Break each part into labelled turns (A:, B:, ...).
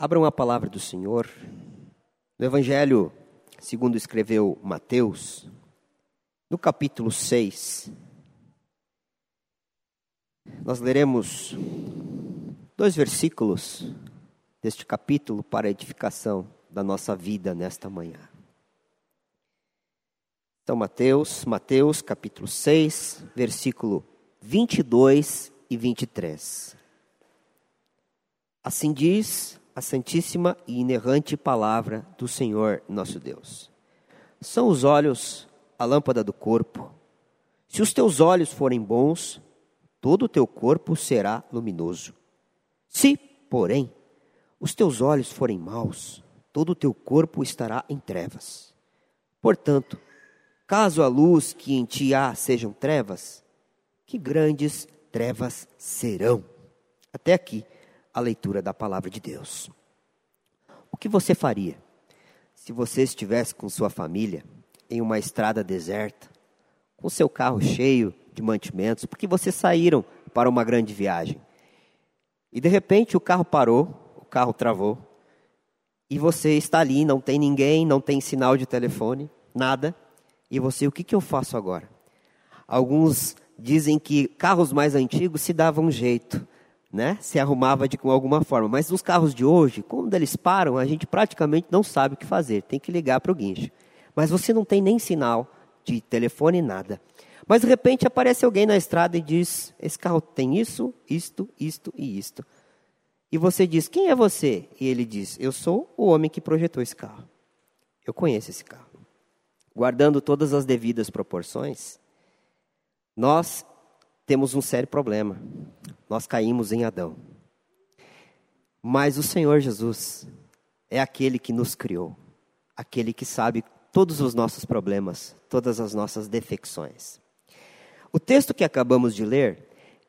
A: Abram a palavra do Senhor no Evangelho segundo escreveu Mateus, no capítulo 6. Nós leremos dois versículos deste capítulo para a edificação da nossa vida nesta manhã. Então, Mateus, Mateus capítulo 6, versículo 22 e 23. Assim diz a santíssima e inerrante palavra do Senhor nosso Deus. São os olhos a lâmpada do corpo. Se os teus olhos forem bons, todo o teu corpo será luminoso. Se, porém, os teus olhos forem maus, todo o teu corpo estará em trevas. Portanto, caso a luz que em ti há sejam trevas, que grandes trevas serão. Até aqui a leitura da palavra de Deus. O que você faria se você estivesse com sua família em uma estrada deserta, com seu carro cheio de mantimentos, porque vocês saíram para uma grande viagem? E de repente o carro parou, o carro travou, e você está ali, não tem ninguém, não tem sinal de telefone, nada, e você, o que, que eu faço agora? Alguns dizem que carros mais antigos se davam um jeito né, se arrumava de alguma forma. Mas nos carros de hoje, quando eles param, a gente praticamente não sabe o que fazer. Tem que ligar para o guincho. Mas você não tem nem sinal de telefone, nada. Mas de repente aparece alguém na estrada e diz: Esse carro tem isso, isto, isto e isto. E você diz: Quem é você? E ele diz: Eu sou o homem que projetou esse carro. Eu conheço esse carro. Guardando todas as devidas proporções, nós temos um sério problema. Nós caímos em Adão. Mas o Senhor Jesus é aquele que nos criou, aquele que sabe todos os nossos problemas, todas as nossas defecções. O texto que acabamos de ler,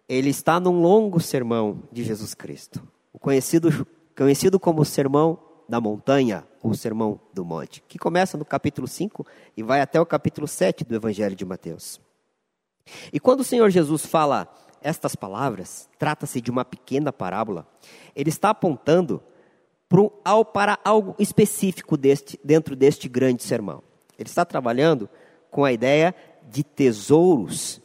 A: ele está num longo sermão de Jesus Cristo, o conhecido, conhecido como Sermão da Montanha, ou Sermão do Monte, que começa no capítulo 5 e vai até o capítulo 7 do Evangelho de Mateus. E quando o Senhor Jesus fala estas palavras, trata-se de uma pequena parábola, ele está apontando para algo específico deste, dentro deste grande sermão. Ele está trabalhando com a ideia de tesouros,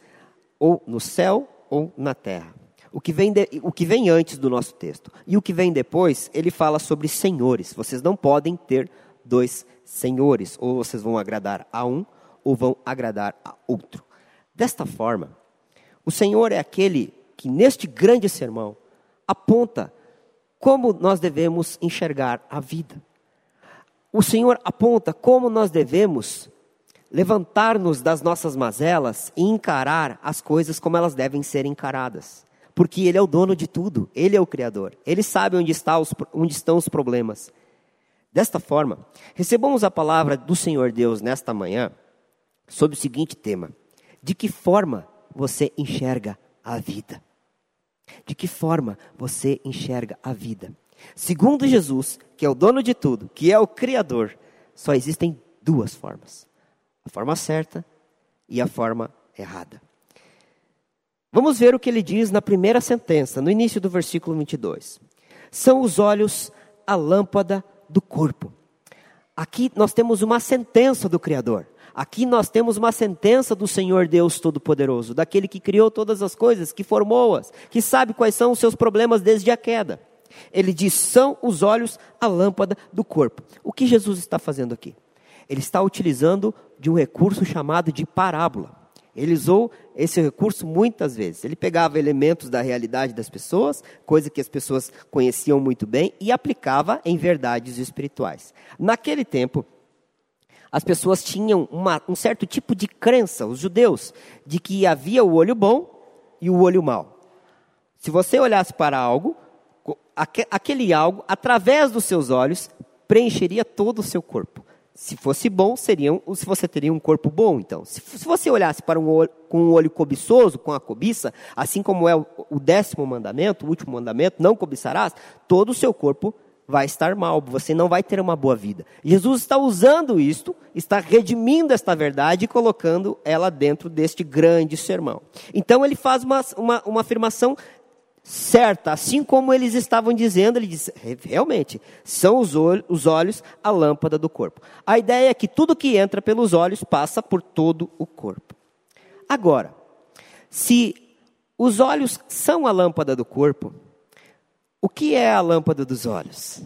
A: ou no céu ou na terra. O que, vem de, o que vem antes do nosso texto. E o que vem depois, ele fala sobre senhores. Vocês não podem ter dois senhores. Ou vocês vão agradar a um, ou vão agradar a outro. Desta forma, o Senhor é aquele que, neste grande sermão, aponta como nós devemos enxergar a vida. O Senhor aponta como nós devemos levantar-nos das nossas mazelas e encarar as coisas como elas devem ser encaradas. Porque Ele é o dono de tudo, Ele é o Criador, Ele sabe onde, está os, onde estão os problemas. Desta forma, recebamos a palavra do Senhor Deus nesta manhã sobre o seguinte tema: de que forma você enxerga a vida? De que forma você enxerga a vida? Segundo Jesus, que é o dono de tudo, que é o Criador, só existem duas formas: a forma certa e a forma errada. Vamos ver o que ele diz na primeira sentença, no início do versículo 22. São os olhos a lâmpada do corpo. Aqui nós temos uma sentença do Criador. Aqui nós temos uma sentença do Senhor Deus Todo-Poderoso, daquele que criou todas as coisas, que formou-as, que sabe quais são os seus problemas desde a queda. Ele diz: são os olhos a lâmpada do corpo. O que Jesus está fazendo aqui? Ele está utilizando de um recurso chamado de parábola. Ele usou esse recurso muitas vezes. Ele pegava elementos da realidade das pessoas, coisa que as pessoas conheciam muito bem, e aplicava em verdades espirituais. Naquele tempo, as pessoas tinham uma, um certo tipo de crença, os judeus, de que havia o olho bom e o olho mau. Se você olhasse para algo, aquele algo, através dos seus olhos, preencheria todo o seu corpo. Se fosse bom, seria, se você teria um corpo bom, então. Se, se você olhasse para um olho, com um olho cobiçoso, com a cobiça, assim como é o, o décimo mandamento, o último mandamento, não cobiçarás, todo o seu corpo vai estar mal, você não vai ter uma boa vida. Jesus está usando isto, está redimindo esta verdade e colocando ela dentro deste grande sermão. Então ele faz uma, uma, uma afirmação certa, assim como eles estavam dizendo, ele disse, realmente, são os os olhos a lâmpada do corpo. A ideia é que tudo que entra pelos olhos passa por todo o corpo. Agora, se os olhos são a lâmpada do corpo, o que é a lâmpada dos olhos?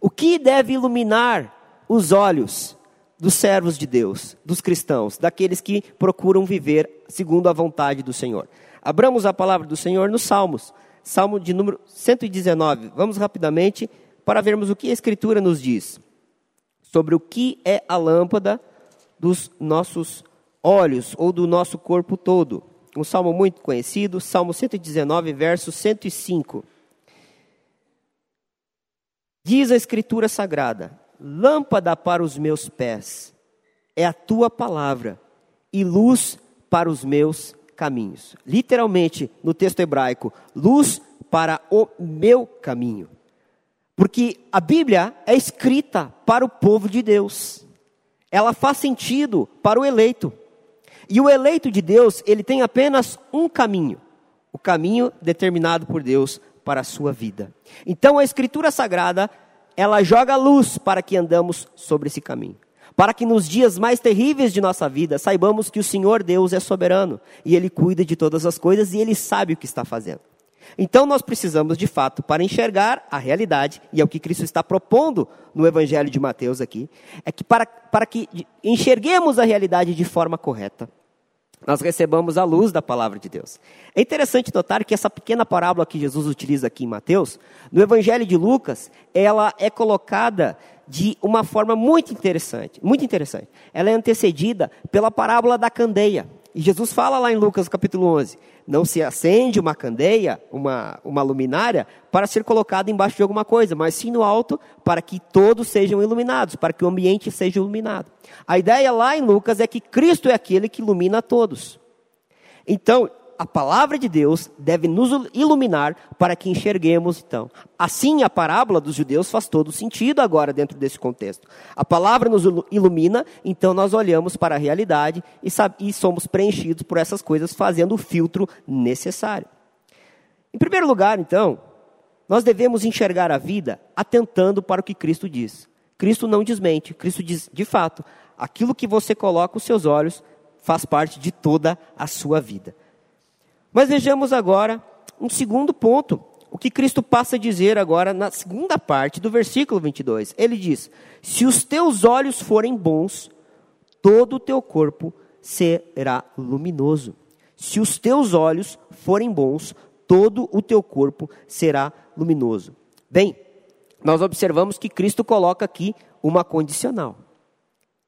A: O que deve iluminar os olhos dos servos de Deus, dos cristãos, daqueles que procuram viver segundo a vontade do Senhor? Abramos a palavra do Senhor nos Salmos, Salmo de número 119. Vamos rapidamente para vermos o que a Escritura nos diz sobre o que é a lâmpada dos nossos olhos ou do nosso corpo todo. Um salmo muito conhecido, Salmo 119, verso 105. Diz a Escritura Sagrada: Lâmpada para os meus pés é a tua palavra e luz para os meus caminhos. Literalmente, no texto hebraico, luz para o meu caminho. Porque a Bíblia é escrita para o povo de Deus. Ela faz sentido para o eleito. E o eleito de Deus, ele tem apenas um caminho, o caminho determinado por Deus para a sua vida. Então a Escritura Sagrada, ela joga luz para que andamos sobre esse caminho para que nos dias mais terríveis de nossa vida saibamos que o Senhor Deus é soberano e Ele cuida de todas as coisas e Ele sabe o que está fazendo. Então nós precisamos, de fato, para enxergar a realidade, e é o que Cristo está propondo no Evangelho de Mateus aqui, é que para, para que enxerguemos a realidade de forma correta, nós recebamos a luz da palavra de Deus. É interessante notar que essa pequena parábola que Jesus utiliza aqui em Mateus, no Evangelho de Lucas, ela é colocada de uma forma muito interessante, muito interessante. Ela é antecedida pela parábola da candeia. E Jesus fala lá em Lucas capítulo 11, não se acende uma candeia, uma, uma luminária, para ser colocada embaixo de alguma coisa, mas sim no alto, para que todos sejam iluminados, para que o ambiente seja iluminado. A ideia lá em Lucas é que Cristo é aquele que ilumina todos. Então, a palavra de Deus deve nos iluminar para que enxerguemos então. Assim, a parábola dos judeus faz todo sentido agora dentro desse contexto. A palavra nos ilumina, então nós olhamos para a realidade e, e somos preenchidos por essas coisas, fazendo o filtro necessário. Em primeiro lugar, então, nós devemos enxergar a vida atentando para o que Cristo diz. Cristo não desmente, Cristo diz, de fato, aquilo que você coloca os seus olhos faz parte de toda a sua vida. Mas vejamos agora um segundo ponto, o que Cristo passa a dizer agora na segunda parte do versículo 22. Ele diz: Se os teus olhos forem bons, todo o teu corpo será luminoso. Se os teus olhos forem bons, todo o teu corpo será luminoso. Bem, nós observamos que Cristo coloca aqui uma condicional.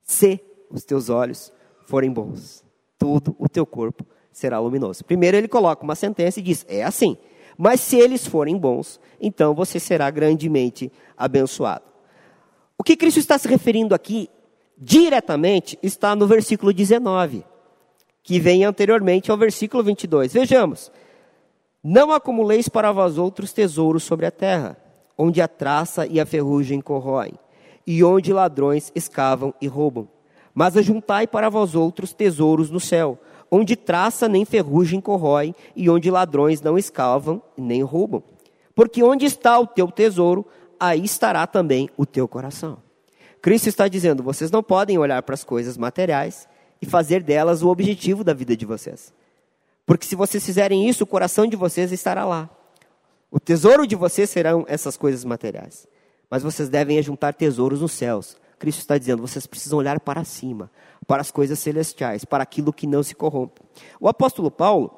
A: Se os teus olhos forem bons, todo o teu corpo será luminoso. Primeiro ele coloca uma sentença e diz: é assim. Mas se eles forem bons, então você será grandemente abençoado. O que Cristo está se referindo aqui diretamente está no versículo 19, que vem anteriormente ao versículo 22. Vejamos: Não acumuleis para vós outros tesouros sobre a terra, onde a traça e a ferrugem corroem, e onde ladrões escavam e roubam. Mas ajuntai para vós outros tesouros no céu, onde traça nem ferrugem corrói, e onde ladrões não escavam nem roubam. Porque onde está o teu tesouro, aí estará também o teu coração. Cristo está dizendo: vocês não podem olhar para as coisas materiais e fazer delas o objetivo da vida de vocês. Porque se vocês fizerem isso, o coração de vocês estará lá. O tesouro de vocês serão essas coisas materiais. Mas vocês devem juntar tesouros nos céus. Cristo está dizendo: vocês precisam olhar para cima, para as coisas celestiais, para aquilo que não se corrompe. O apóstolo Paulo,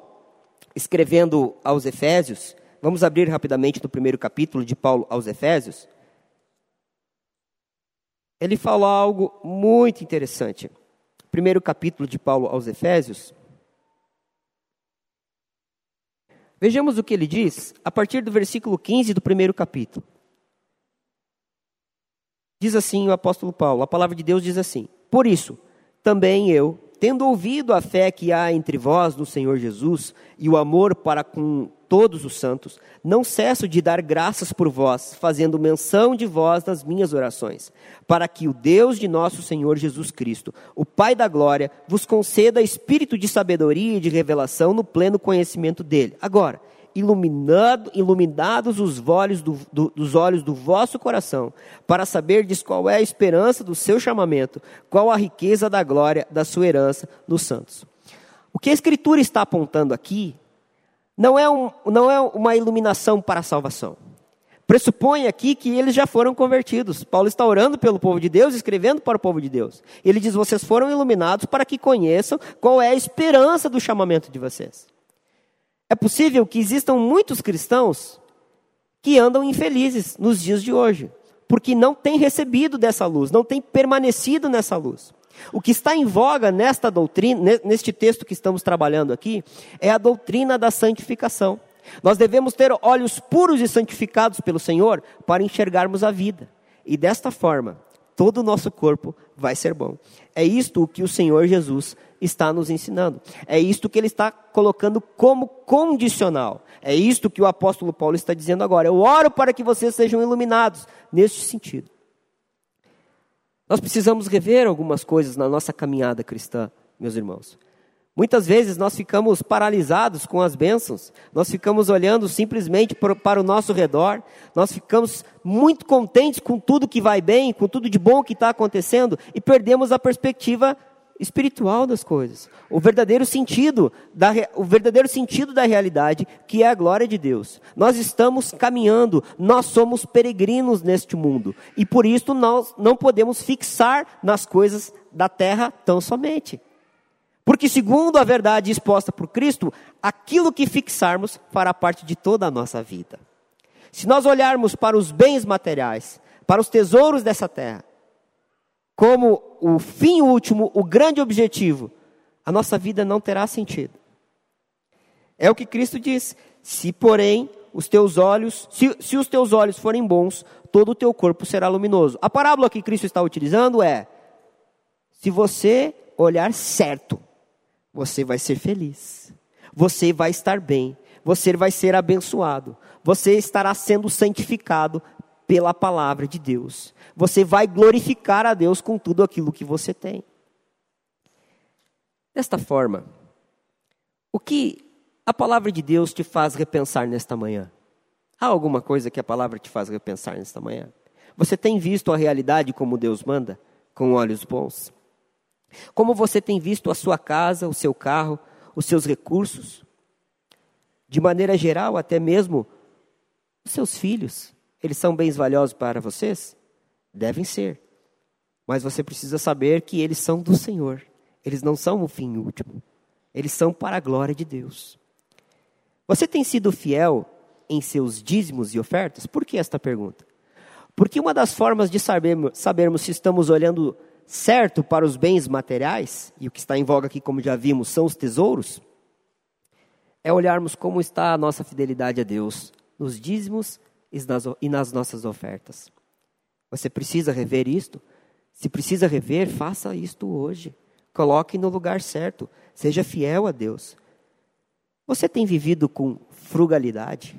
A: escrevendo aos Efésios, vamos abrir rapidamente no primeiro capítulo de Paulo aos Efésios. Ele fala algo muito interessante. Primeiro capítulo de Paulo aos Efésios. Vejamos o que ele diz a partir do versículo 15 do primeiro capítulo. Diz assim o apóstolo Paulo, a palavra de Deus diz assim: Por isso, também eu, tendo ouvido a fé que há entre vós no Senhor Jesus e o amor para com todos os santos, não cesso de dar graças por vós, fazendo menção de vós nas minhas orações, para que o Deus de nosso Senhor Jesus Cristo, o Pai da glória, vos conceda espírito de sabedoria e de revelação no pleno conhecimento dele. Agora, iluminado, iluminados os olhos do, do, dos olhos do vosso coração, para saberdes qual é a esperança do seu chamamento, qual a riqueza da glória da sua herança nos santos. O que a Escritura está apontando aqui não é, um, não é uma iluminação para a salvação. Pressupõe aqui que eles já foram convertidos. Paulo está orando pelo povo de Deus, escrevendo para o povo de Deus. Ele diz: Vocês foram iluminados para que conheçam qual é a esperança do chamamento de vocês. É possível que existam muitos cristãos que andam infelizes nos dias de hoje, porque não têm recebido dessa luz, não têm permanecido nessa luz. O que está em voga nesta doutrina, neste texto que estamos trabalhando aqui, é a doutrina da santificação. Nós devemos ter olhos puros e santificados pelo Senhor para enxergarmos a vida. E desta forma, todo o nosso corpo vai ser bom. É isto o que o Senhor Jesus está nos ensinando. É isto que ele está colocando como condicional. É isto que o apóstolo Paulo está dizendo agora. Eu oro para que vocês sejam iluminados neste sentido. Nós precisamos rever algumas coisas na nossa caminhada cristã, meus irmãos. Muitas vezes nós ficamos paralisados com as bênçãos, nós ficamos olhando simplesmente para o nosso redor, nós ficamos muito contentes com tudo que vai bem, com tudo de bom que está acontecendo e perdemos a perspectiva espiritual das coisas, o verdadeiro sentido da, o verdadeiro sentido da realidade, que é a glória de Deus. Nós estamos caminhando, nós somos peregrinos neste mundo e por isso nós não podemos fixar nas coisas da terra tão somente. Porque, segundo a verdade exposta por Cristo, aquilo que fixarmos fará parte de toda a nossa vida. Se nós olharmos para os bens materiais, para os tesouros dessa terra, como o fim último, o grande objetivo, a nossa vida não terá sentido. É o que Cristo diz: se, porém, os teus olhos, se, se os teus olhos forem bons, todo o teu corpo será luminoso. A parábola que Cristo está utilizando é: se você olhar certo, você vai ser feliz. Você vai estar bem. Você vai ser abençoado. Você estará sendo santificado pela palavra de Deus. Você vai glorificar a Deus com tudo aquilo que você tem. Desta forma, o que a palavra de Deus te faz repensar nesta manhã? Há alguma coisa que a palavra te faz repensar nesta manhã? Você tem visto a realidade como Deus manda, com olhos bons? Como você tem visto a sua casa, o seu carro, os seus recursos? De maneira geral, até mesmo os seus filhos, eles são bens valiosos para vocês? Devem ser. Mas você precisa saber que eles são do Senhor. Eles não são o fim último. Eles são para a glória de Deus. Você tem sido fiel em seus dízimos e ofertas? Por que esta pergunta? Porque uma das formas de sabermos, sabermos se estamos olhando certo para os bens materiais, e o que está em voga aqui, como já vimos, são os tesouros, é olharmos como está a nossa fidelidade a Deus nos dízimos e nas nossas ofertas. Você precisa rever isto? Se precisa rever, faça isto hoje. Coloque no lugar certo. Seja fiel a Deus. Você tem vivido com frugalidade?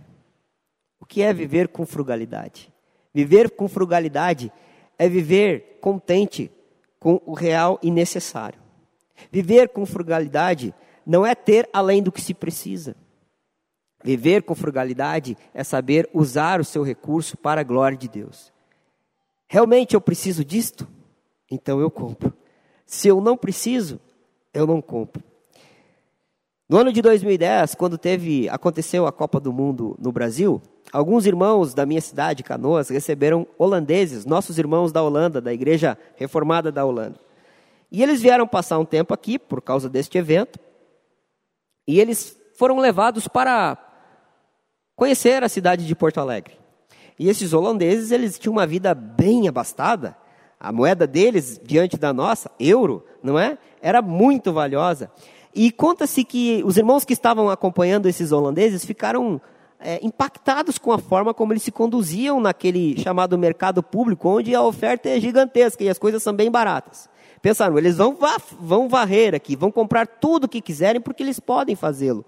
A: O que é viver com frugalidade? Viver com frugalidade é viver contente com o real e necessário. Viver com frugalidade não é ter além do que se precisa. Viver com frugalidade é saber usar o seu recurso para a glória de Deus. Realmente eu preciso disto? Então eu compro. Se eu não preciso, eu não compro. No ano de 2010, quando teve, aconteceu a Copa do Mundo no Brasil, alguns irmãos da minha cidade, Canoas, receberam holandeses, nossos irmãos da Holanda, da Igreja Reformada da Holanda. E eles vieram passar um tempo aqui por causa deste evento. E eles foram levados para conhecer a cidade de Porto Alegre. E esses holandeses, eles tinham uma vida bem abastada. A moeda deles, diante da nossa, euro, não é? Era muito valiosa. E conta-se que os irmãos que estavam acompanhando esses holandeses ficaram é, impactados com a forma como eles se conduziam naquele chamado mercado público, onde a oferta é gigantesca e as coisas são bem baratas. Pensaram, eles vão, vão varrer aqui, vão comprar tudo o que quiserem porque eles podem fazê-lo.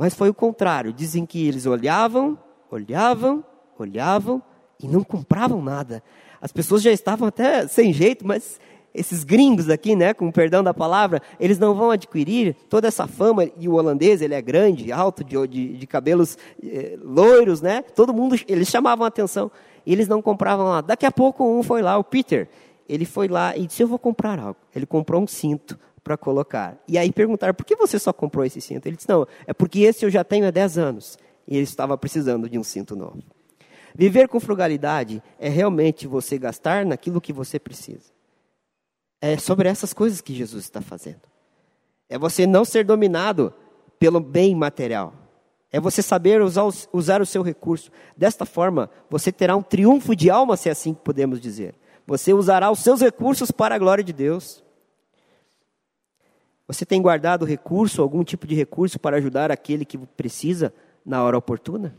A: Mas foi o contrário. Dizem que eles olhavam, olhavam, olhavam e não compravam nada. As pessoas já estavam até sem jeito, mas esses gringos aqui, né, com perdão da palavra, eles não vão adquirir toda essa fama, e o holandês, ele é grande, alto, de, de, de cabelos eh, loiros, né, todo mundo, eles chamavam a atenção, e eles não compravam lá. Daqui a pouco um foi lá, o Peter, ele foi lá e disse, eu vou comprar algo. Ele comprou um cinto para colocar. E aí perguntaram, por que você só comprou esse cinto? Ele disse, não, é porque esse eu já tenho há 10 anos, e ele estava precisando de um cinto novo. Viver com frugalidade é realmente você gastar naquilo que você precisa. É sobre essas coisas que Jesus está fazendo. É você não ser dominado pelo bem material. É você saber usar, usar o seu recurso. Desta forma, você terá um triunfo de alma, se é assim podemos dizer. Você usará os seus recursos para a glória de Deus. Você tem guardado recurso, algum tipo de recurso para ajudar aquele que precisa na hora oportuna?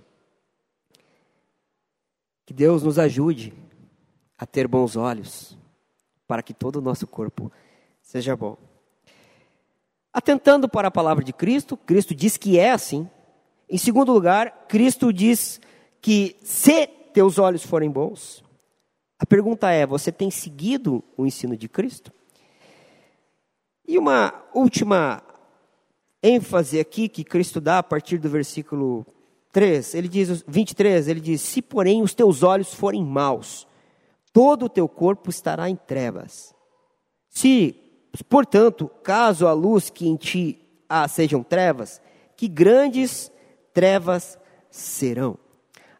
A: Que Deus nos ajude a ter bons olhos, para que todo o nosso corpo seja bom. Atentando para a palavra de Cristo, Cristo diz que é assim. Em segundo lugar, Cristo diz que se teus olhos forem bons, a pergunta é: você tem seguido o ensino de Cristo? E uma última ênfase aqui que Cristo dá a partir do versículo 3, ele diz, 23, ele diz: Se porém os teus olhos forem maus, todo o teu corpo estará em trevas. Se, portanto, caso a luz que em ti há sejam trevas, que grandes trevas serão.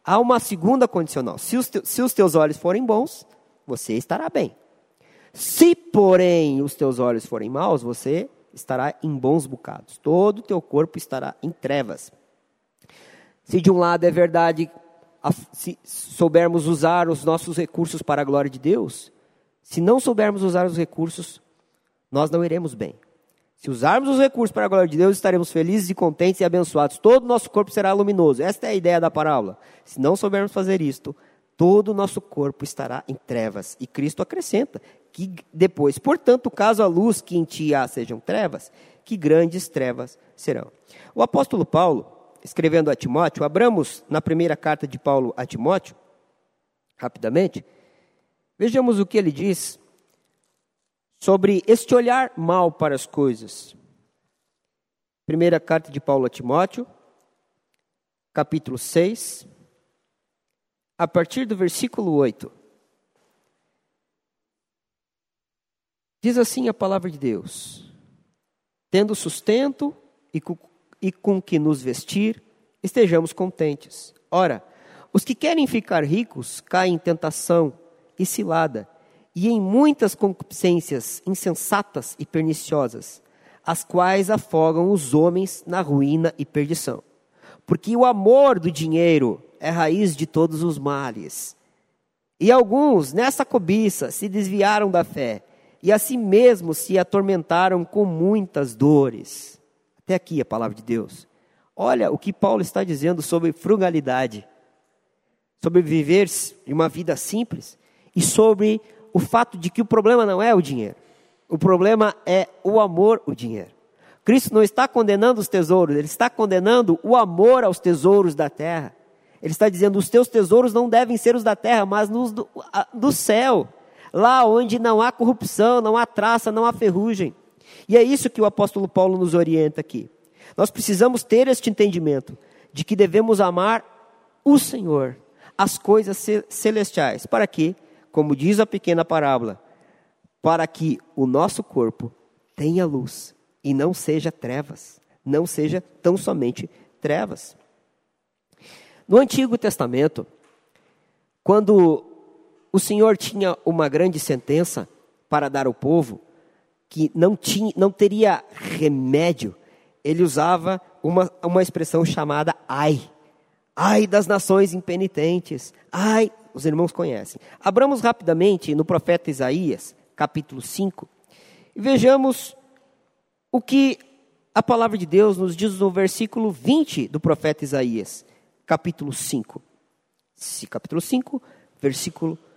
A: Há uma segunda condicional: se os, te, se os teus olhos forem bons, você estará bem. Se, porém, os teus olhos forem maus, você estará em bons bocados. Todo o teu corpo estará em trevas. Se de um lado é verdade, se soubermos usar os nossos recursos para a glória de Deus, se não soubermos usar os recursos, nós não iremos bem. Se usarmos os recursos para a glória de Deus, estaremos felizes e contentes e abençoados. Todo o nosso corpo será luminoso. Esta é a ideia da parábola. Se não soubermos fazer isto, todo o nosso corpo estará em trevas. E Cristo acrescenta que depois, portanto, caso a luz que em ti há sejam trevas, que grandes trevas serão. O apóstolo Paulo, escrevendo a Timóteo, abramos na primeira carta de Paulo a Timóteo, rapidamente, vejamos o que ele diz sobre este olhar mal para as coisas. Primeira carta de Paulo a Timóteo, capítulo 6, a partir do versículo 8. Diz assim a palavra de Deus: Tendo sustento e com e com que nos vestir, estejamos contentes. Ora, os que querem ficar ricos caem em tentação e cilada, e em muitas concupiscências insensatas e perniciosas, as quais afogam os homens na ruína e perdição. Porque o amor do dinheiro é raiz de todos os males. E alguns, nessa cobiça, se desviaram da fé, e a si mesmos se atormentaram com muitas dores. Até aqui a palavra de Deus. Olha o que Paulo está dizendo sobre frugalidade, sobre viver uma vida simples e sobre o fato de que o problema não é o dinheiro, o problema é o amor ao dinheiro. Cristo não está condenando os tesouros, ele está condenando o amor aos tesouros da terra. Ele está dizendo: os teus tesouros não devem ser os da terra, mas nos do, do céu, lá onde não há corrupção, não há traça, não há ferrugem. E é isso que o apóstolo Paulo nos orienta aqui. Nós precisamos ter este entendimento de que devemos amar o Senhor, as coisas celestiais. Para quê? Como diz a pequena parábola, para que o nosso corpo tenha luz e não seja trevas, não seja tão somente trevas. No Antigo Testamento, quando o Senhor tinha uma grande sentença para dar ao povo, que não, tinha, não teria remédio, ele usava uma, uma expressão chamada ai. Ai das nações impenitentes. Ai, os irmãos conhecem. Abramos rapidamente no profeta Isaías, capítulo 5, e vejamos o que a palavra de Deus nos diz no versículo 20 do profeta Isaías, capítulo 5. Capítulo 5, versículo 20.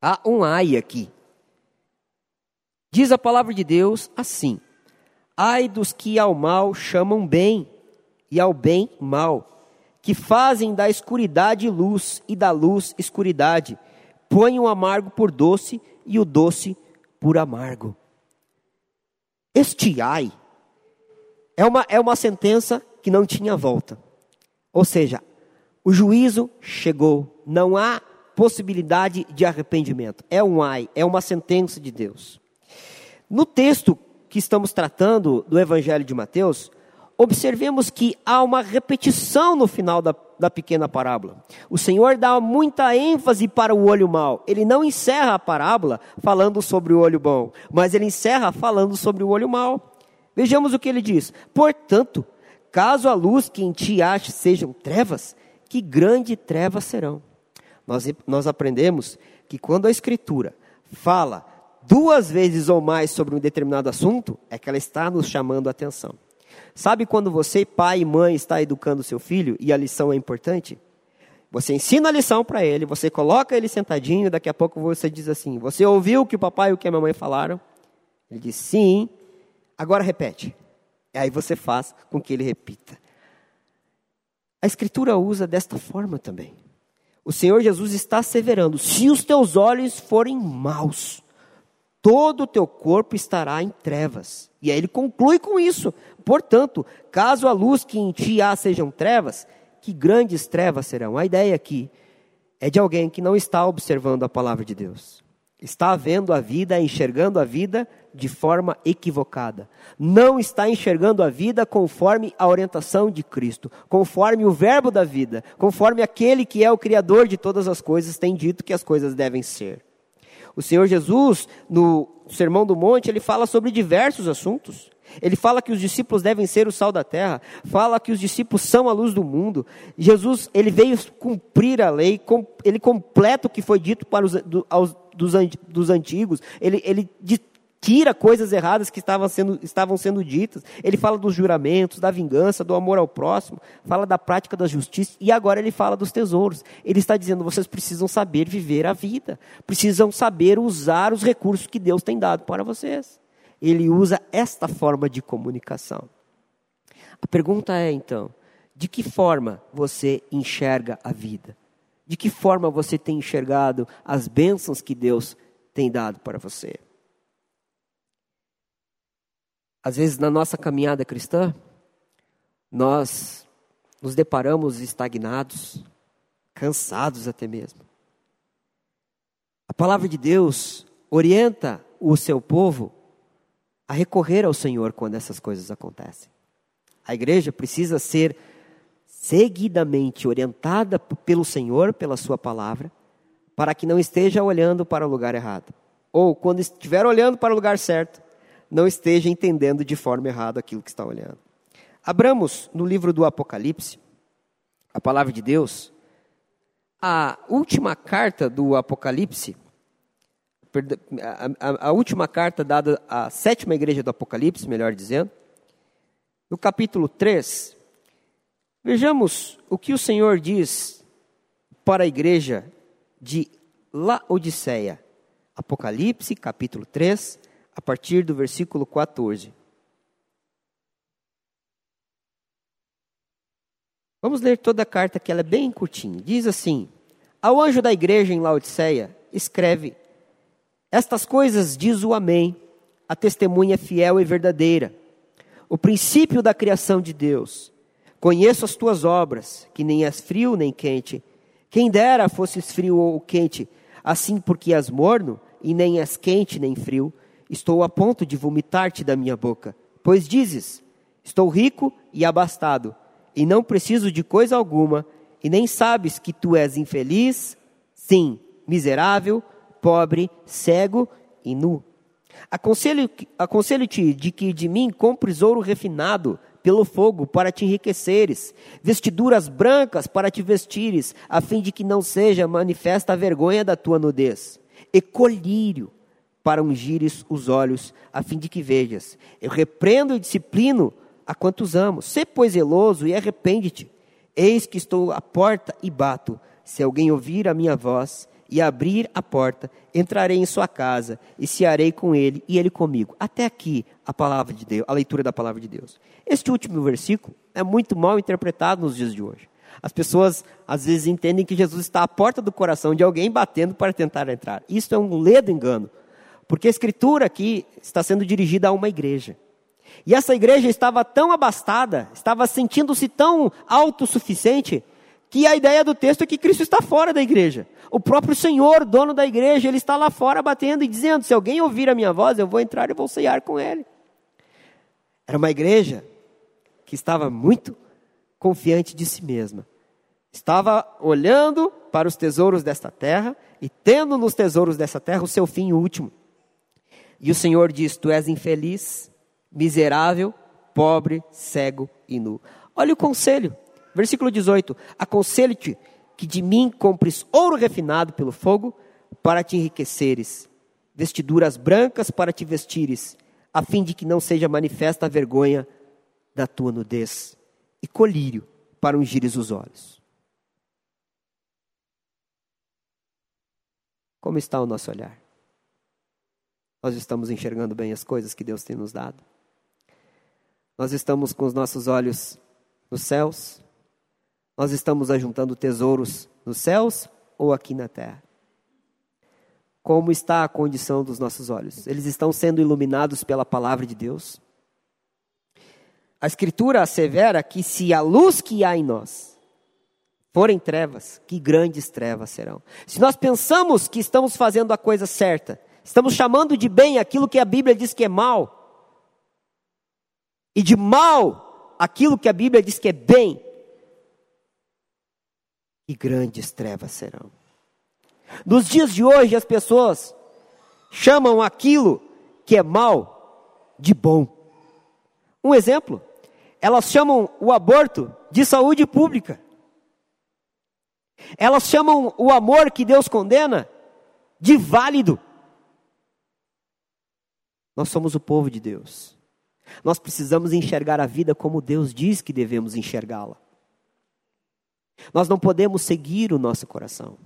A: Há um ai aqui. Diz a palavra de Deus assim: Ai dos que ao mal chamam bem, e ao bem mal, que fazem da escuridade luz e da luz escuridade, põe o amargo por doce e o doce por amargo. Este ai é uma, é uma sentença que não tinha volta. Ou seja, o juízo chegou, não há possibilidade de arrependimento. É um ai, é uma sentença de Deus. No texto que estamos tratando do Evangelho de Mateus, observemos que há uma repetição no final da, da pequena parábola. O Senhor dá muita ênfase para o olho mau. Ele não encerra a parábola falando sobre o olho bom, mas ele encerra falando sobre o olho mau. Vejamos o que ele diz. Portanto, caso a luz que em ti ache sejam trevas, que grande trevas serão. Nós, nós aprendemos que quando a Escritura fala duas vezes ou mais sobre um determinado assunto, é que ela está nos chamando a atenção. Sabe quando você, pai e mãe, está educando seu filho e a lição é importante? Você ensina a lição para ele, você coloca ele sentadinho, daqui a pouco você diz assim: Você ouviu o que o papai e o que a mamãe falaram? Ele diz sim, agora repete. E aí você faz com que ele repita. A Escritura usa desta forma também. O Senhor Jesus está asseverando: se os teus olhos forem maus, todo o teu corpo estará em trevas. E aí ele conclui com isso: portanto, caso a luz que em ti há sejam trevas, que grandes trevas serão. A ideia aqui é de alguém que não está observando a palavra de Deus. Está vendo a vida, enxergando a vida de forma equivocada. Não está enxergando a vida conforme a orientação de Cristo, conforme o verbo da vida, conforme aquele que é o Criador de todas as coisas tem dito que as coisas devem ser. O Senhor Jesus, no Sermão do Monte, ele fala sobre diversos assuntos. Ele fala que os discípulos devem ser o sal da terra, fala que os discípulos são a luz do mundo. Jesus, ele veio cumprir a lei, ele completa o que foi dito para os, do, aos, dos, dos antigos, ele, ele tira coisas erradas que estavam sendo, estavam sendo ditas. Ele fala dos juramentos, da vingança, do amor ao próximo, fala da prática da justiça e agora ele fala dos tesouros. Ele está dizendo: vocês precisam saber viver a vida, precisam saber usar os recursos que Deus tem dado para vocês. Ele usa esta forma de comunicação. A pergunta é então: de que forma você enxerga a vida? De que forma você tem enxergado as bênçãos que Deus tem dado para você? Às vezes, na nossa caminhada cristã, nós nos deparamos estagnados, cansados até mesmo. A palavra de Deus orienta o seu povo a recorrer ao Senhor quando essas coisas acontecem. A igreja precisa ser seguidamente orientada pelo Senhor, pela Sua palavra, para que não esteja olhando para o lugar errado. Ou, quando estiver olhando para o lugar certo, não esteja entendendo de forma errada aquilo que está olhando. Abramos no livro do Apocalipse, a palavra de Deus, a última carta do Apocalipse, a, última carta dada à sétima igreja do Apocalipse, melhor dizendo, no capítulo 3, vejamos o que o Senhor diz para a igreja de Laodiceia. Apocalipse, capítulo 3, a partir do versículo 14. Vamos ler toda a carta, que ela é bem curtinha. Diz assim: Ao anjo da igreja em Laodiceia, escreve: Estas coisas diz o Amém, a testemunha fiel e verdadeira, o princípio da criação de Deus. Conheço as tuas obras, que nem és frio nem quente. Quem dera fosses frio ou quente, assim porque és morno, e nem és quente nem frio. Estou a ponto de vomitar-te da minha boca. Pois dizes: Estou rico e abastado, e não preciso de coisa alguma, e nem sabes que tu és infeliz, sim, miserável, pobre, cego e nu. Aconselho-te aconselho de que de mim compres ouro refinado pelo fogo para te enriqueceres, vestiduras brancas para te vestires, a fim de que não seja manifesta a vergonha da tua nudez, e colírio para ungires os olhos, a fim de que vejas. Eu repreendo e disciplino a quantos amo. Sê, pois, zeloso e arrepende-te. Eis que estou à porta e bato. Se alguém ouvir a minha voz e abrir a porta, entrarei em sua casa e cearei com ele e ele comigo. Até aqui a palavra de Deus, a leitura da palavra de Deus. Este último versículo é muito mal interpretado nos dias de hoje. As pessoas às vezes entendem que Jesus está à porta do coração de alguém batendo para tentar entrar. Isso é um ledo engano, porque a escritura aqui está sendo dirigida a uma igreja. E essa igreja estava tão abastada, estava sentindo-se tão autossuficiente, que a ideia do texto é que Cristo está fora da igreja. O próprio Senhor, dono da igreja, ele está lá fora batendo e dizendo: se alguém ouvir a minha voz, eu vou entrar e vou ceiar com ele. Era uma igreja que estava muito confiante de si mesma. Estava olhando para os tesouros desta terra e tendo nos tesouros dessa terra o seu fim último. E o Senhor diz: Tu és infeliz, miserável, pobre, cego e nu. Olha o conselho, versículo 18: Aconselho-te que de mim compres ouro refinado pelo fogo, para te enriqueceres, vestiduras brancas para te vestires, a fim de que não seja manifesta a vergonha da tua nudez, e colírio para ungires os olhos. Como está o nosso olhar? Nós estamos enxergando bem as coisas que Deus tem nos dado? Nós estamos com os nossos olhos nos céus? Nós estamos ajuntando tesouros nos céus ou aqui na terra? Como está a condição dos nossos olhos? Eles estão sendo iluminados pela palavra de Deus? A Escritura assevera que se a luz que há em nós forem trevas, que grandes trevas serão. Se nós pensamos que estamos fazendo a coisa certa, estamos chamando de bem aquilo que a Bíblia diz que é mal, e de mal aquilo que a Bíblia diz que é bem, e grandes trevas serão. Nos dias de hoje, as pessoas chamam aquilo que é mal de bom. Um exemplo, elas chamam o aborto de saúde pública. Elas chamam o amor que Deus condena de válido. Nós somos o povo de Deus. Nós precisamos enxergar a vida como Deus diz que devemos enxergá-la. Nós não podemos seguir o nosso coração.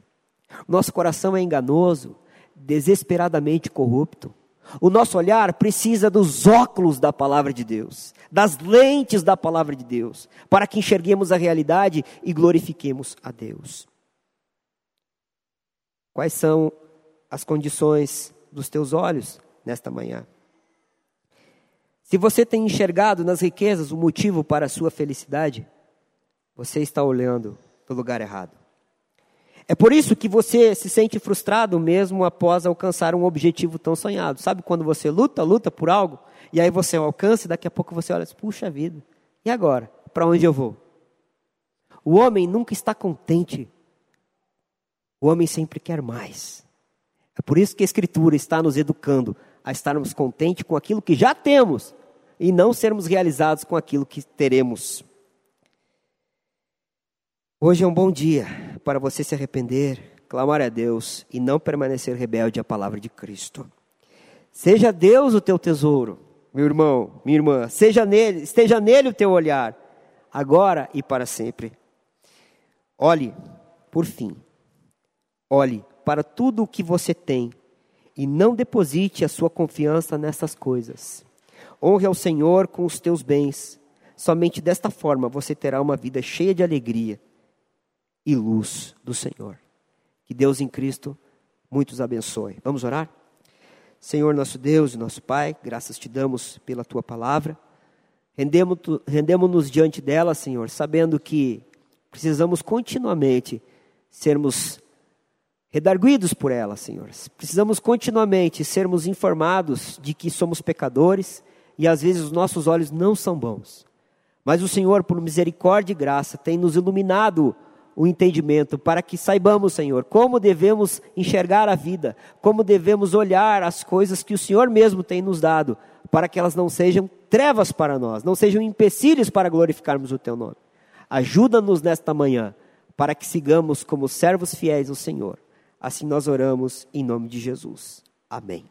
A: Nosso coração é enganoso, desesperadamente corrupto. O nosso olhar precisa dos óculos da palavra de Deus, das lentes da palavra de Deus, para que enxerguemos a realidade e glorifiquemos a Deus. Quais são as condições dos teus olhos nesta manhã? Se você tem enxergado nas riquezas o motivo para a sua felicidade, você está olhando no lugar errado. É por isso que você se sente frustrado mesmo após alcançar um objetivo tão sonhado. Sabe quando você luta, luta por algo, e aí você alcança e daqui a pouco você olha, puxa vida, e agora? Para onde eu vou? O homem nunca está contente. O homem sempre quer mais. É por isso que a Escritura está nos educando a estarmos contentes com aquilo que já temos e não sermos realizados com aquilo que teremos. Hoje é um bom dia para você se arrepender, clamar a Deus e não permanecer rebelde à palavra de Cristo. Seja Deus o teu tesouro, meu irmão, minha irmã, seja nele, esteja nele o teu olhar, agora e para sempre. Olhe, por fim, olhe para tudo o que você tem e não deposite a sua confiança nessas coisas. Honre ao Senhor com os teus bens. Somente desta forma você terá uma vida cheia de alegria e luz do Senhor. Que Deus em Cristo muitos abençoe. Vamos orar? Senhor, nosso Deus e nosso Pai, graças te damos pela tua palavra. Rendemos-nos diante dela, Senhor, sabendo que precisamos continuamente sermos redarguidos por ela, Senhor. Precisamos continuamente sermos informados de que somos pecadores e às vezes os nossos olhos não são bons. Mas o Senhor, por misericórdia e graça, tem nos iluminado o entendimento para que saibamos, Senhor, como devemos enxergar a vida, como devemos olhar as coisas que o Senhor mesmo tem nos dado, para que elas não sejam trevas para nós, não sejam empecilhos para glorificarmos o Teu nome. Ajuda-nos nesta manhã, para que sigamos como servos fiéis ao Senhor. Assim nós oramos em nome de Jesus. Amém.